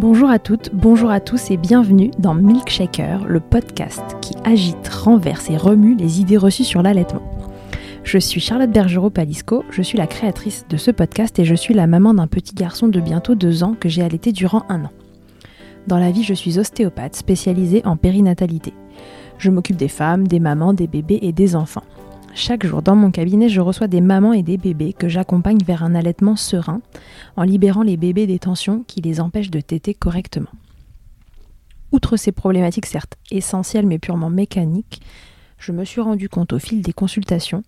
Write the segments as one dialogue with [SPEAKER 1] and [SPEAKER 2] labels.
[SPEAKER 1] Bonjour à toutes, bonjour à tous et bienvenue dans Milkshaker, le podcast qui agite, renverse et remue les idées reçues sur l'allaitement. Je suis Charlotte Bergerot-Palisco, je suis la créatrice de ce podcast et je suis la maman d'un petit garçon de bientôt deux ans que j'ai allaité durant un an. Dans la vie, je suis ostéopathe spécialisée en périnatalité. Je m'occupe des femmes, des mamans, des bébés et des enfants. Chaque jour dans mon cabinet, je reçois des mamans et des bébés que j'accompagne vers un allaitement serein en libérant les bébés des tensions qui les empêchent de téter correctement. Outre ces problématiques certes essentielles mais purement mécaniques, je me suis rendu compte au fil des consultations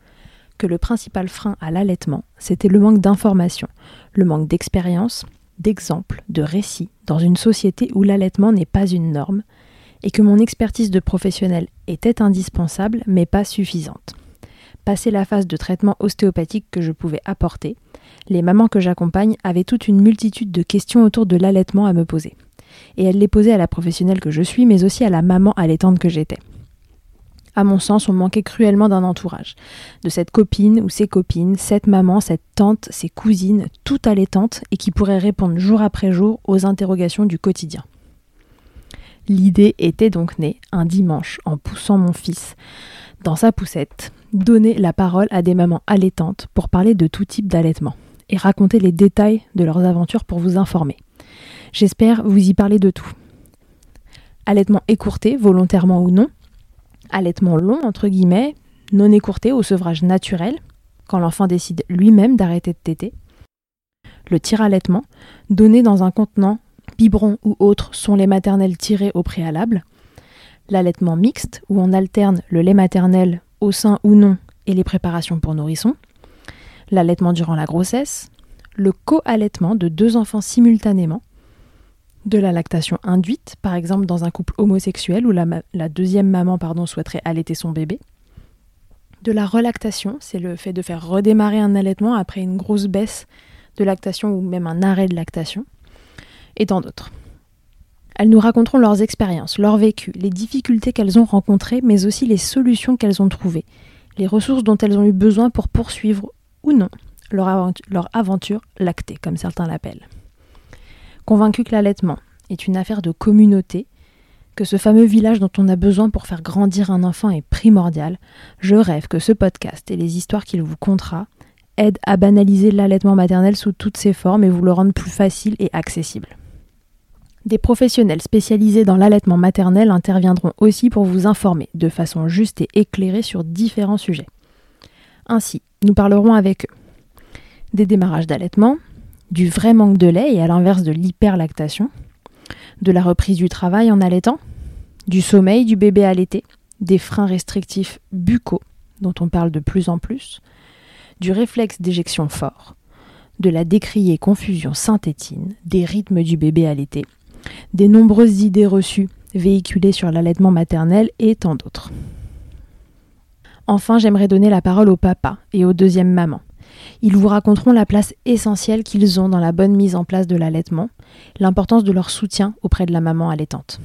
[SPEAKER 1] que le principal frein à l'allaitement, c'était le manque d'information, le manque d'expérience, d'exemples, de récits dans une société où l'allaitement n'est pas une norme et que mon expertise de professionnel était indispensable mais pas suffisante. Passé la phase de traitement ostéopathique que je pouvais apporter, les mamans que j'accompagne avaient toute une multitude de questions autour de l'allaitement à me poser. Et elles les posaient à la professionnelle que je suis, mais aussi à la maman allaitante que j'étais. À mon sens, on manquait cruellement d'un entourage, de cette copine ou ces copines, cette maman, cette tante, ces cousines, toutes allaitantes et qui pourraient répondre jour après jour aux interrogations du quotidien. L'idée était donc née un dimanche en poussant mon fils dans sa poussette, donner la parole à des mamans allaitantes pour parler de tout type d'allaitement et raconter les détails de leurs aventures pour vous informer. J'espère vous y parler de tout. Allaitement écourté, volontairement ou non. Allaitement long, entre guillemets, non écourté au sevrage naturel, quand l'enfant décide lui-même d'arrêter de téter. Le tir-allaitement, donné dans un contenant, biberon ou autre, sont les maternelles tirées au préalable. L'allaitement mixte, où on alterne le lait maternel au sein ou non et les préparations pour nourrissons, l'allaitement durant la grossesse, le co-allaitement de deux enfants simultanément, de la lactation induite, par exemple dans un couple homosexuel où la, deuxième maman pardon, souhaiterait allaiter son bébé, de la relactation, c'est le fait de faire redémarrer un allaitement après une grosse baisse de lactation ou même un arrêt de lactation, et tant d'autres. Elles nous raconteront leurs expériences, leur vécu, les difficultés qu'elles ont rencontrées, mais aussi les solutions qu'elles ont trouvées, les ressources dont elles ont eu besoin pour poursuivre ou non leur, aventure, leur aventure lactée, comme certains l'appellent. Convaincu que l'allaitement est une affaire de communauté, que ce fameux village dont on a besoin pour faire grandir un enfant est primordial, je rêve que ce podcast et les histoires qu'il vous contera aident à banaliser l'allaitement maternel sous toutes ses formes et vous le rendent plus facile et accessible. Des professionnels spécialisés dans l'allaitement maternel interviendront aussi pour vous informer de façon juste et éclairée sur différents sujets. Ainsi, nous parlerons avec eux des démarrages d'allaitement, du vrai manque de lait et à l'inverse de l'hyperlactation, de la reprise du travail en allaitant, du sommeil du bébé allaité, des freins restrictifs buccaux, dont on parle de plus en plus, du réflexe d'éjection fort, de la décriée confusion synthétine, des rythmes du bébé allaité, des nombreuses idées reçues véhiculées sur l'allaitement maternel et tant d'autres. Enfin, j'aimerais donner la parole au papa et aux deuxièmes mamans. Ils vous raconteront la place essentielle qu'ils ont dans la bonne mise en place de l'allaitement, l'importance de leur soutien auprès de la maman allaitante.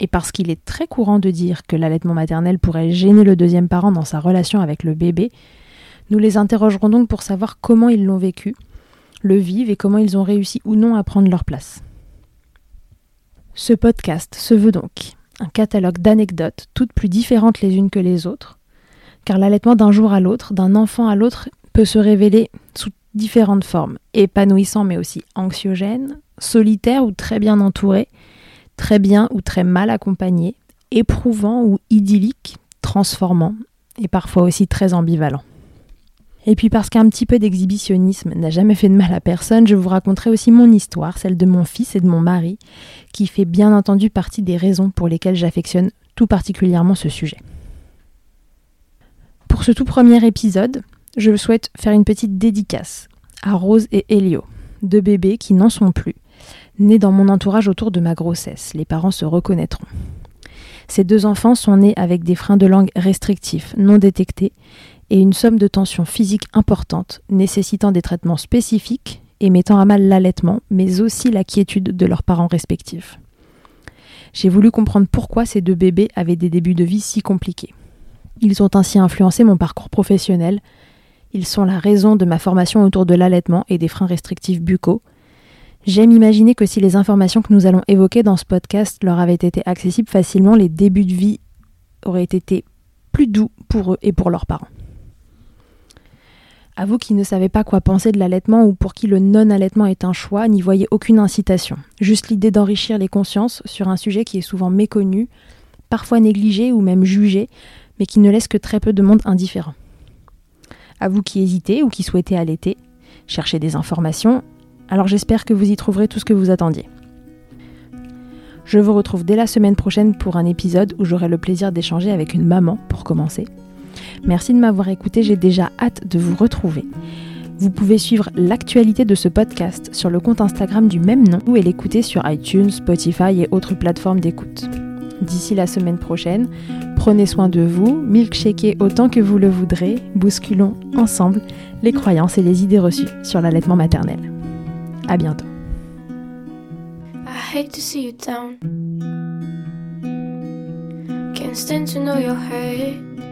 [SPEAKER 1] Et parce qu'il est très courant de dire que l'allaitement maternel pourrait gêner le deuxième parent dans sa relation avec le bébé, nous les interrogerons donc pour savoir comment ils l'ont vécu, le vivent et comment ils ont réussi ou non à prendre leur place. Ce podcast se veut donc un catalogue d'anecdotes, toutes plus différentes les unes que les autres, car l'allaitement d'un jour à l'autre, d'un enfant à l'autre, peut se révéler sous différentes formes, épanouissant mais aussi anxiogène, solitaire ou très bien entouré, très bien ou très mal accompagné, éprouvant ou idyllique, transformant et parfois aussi très ambivalent. Et puis parce qu'un petit peu d'exhibitionnisme n'a jamais fait de mal à personne, je vous raconterai aussi mon histoire, celle de mon fils et de mon mari, qui fait bien entendu partie des raisons pour lesquelles j'affectionne tout particulièrement ce sujet. Pour ce tout premier épisode, je souhaite faire une petite dédicace à Rose et Elio, deux bébés qui n'en sont plus, nés dans mon entourage autour de ma grossesse. Les parents se reconnaîtront. Ces deux enfants sont nés avec des freins de langue restrictifs, non détectés, et une somme de tension physique importante, nécessitant des traitements spécifiques et mettant à mal l'allaitement, mais aussi la quiétude de leurs parents respectifs. J'ai voulu comprendre pourquoi ces deux bébés avaient des débuts de vie si compliqués. Ils ont ainsi influencé mon parcours professionnel, ils sont la raison de ma formation autour de l'allaitement et des freins restrictifs buccaux. J'aime imaginer que si les informations que nous allons évoquer dans ce podcast leur avaient été accessibles facilement, les débuts de vie auraient été plus doux pour eux et pour leurs parents. À vous qui ne savez pas quoi penser de l'allaitement ou pour qui le non-allaitement est un choix, n'y voyez aucune incitation. Juste l'idée d'enrichir les consciences sur un sujet qui est souvent méconnu, parfois négligé ou même jugé, mais qui ne laisse que très peu de monde indifférent. À vous qui hésitez ou qui souhaitez allaiter, cherchez des informations, alors j'espère que vous y trouverez tout ce que vous attendiez. Je vous retrouve dès la semaine prochaine pour un épisode où j'aurai le plaisir d'échanger avec une maman pour commencer Merci de m'avoir écouté, j'ai déjà hâte de vous retrouver. Vous pouvez suivre l'actualité de ce podcast sur le compte Instagram du même nom ou l'écouter sur iTunes, Spotify et autres plateformes d'écoute. D'ici la semaine prochaine, prenez soin de vous, milkshakez autant que vous le voudrez, bousculons ensemble les croyances et les idées reçues sur l'allaitement maternel. À bientôt. When you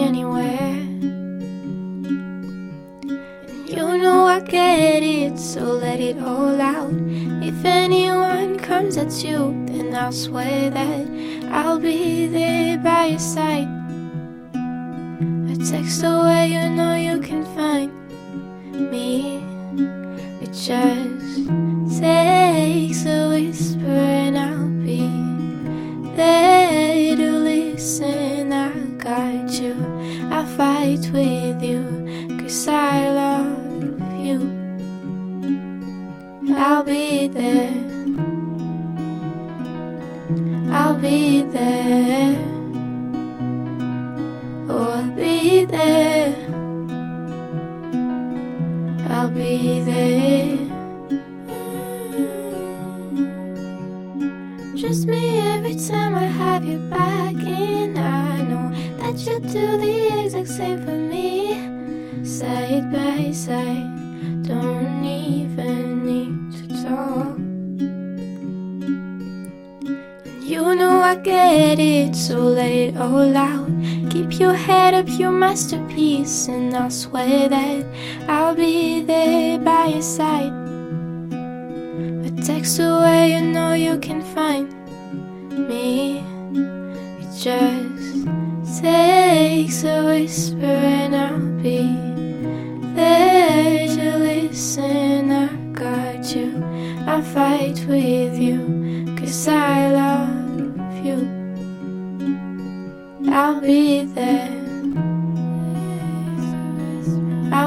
[SPEAKER 1] it, so let it all out. If anyone comes at you, then I'll swear that I'll be there by your side A text away, you know you can find me. It just takes a
[SPEAKER 2] Side, don't even need to talk. You know I get it, so let it all out. Keep your head up, your masterpiece, and I swear that I'll be there by your side. A text away, you know you can find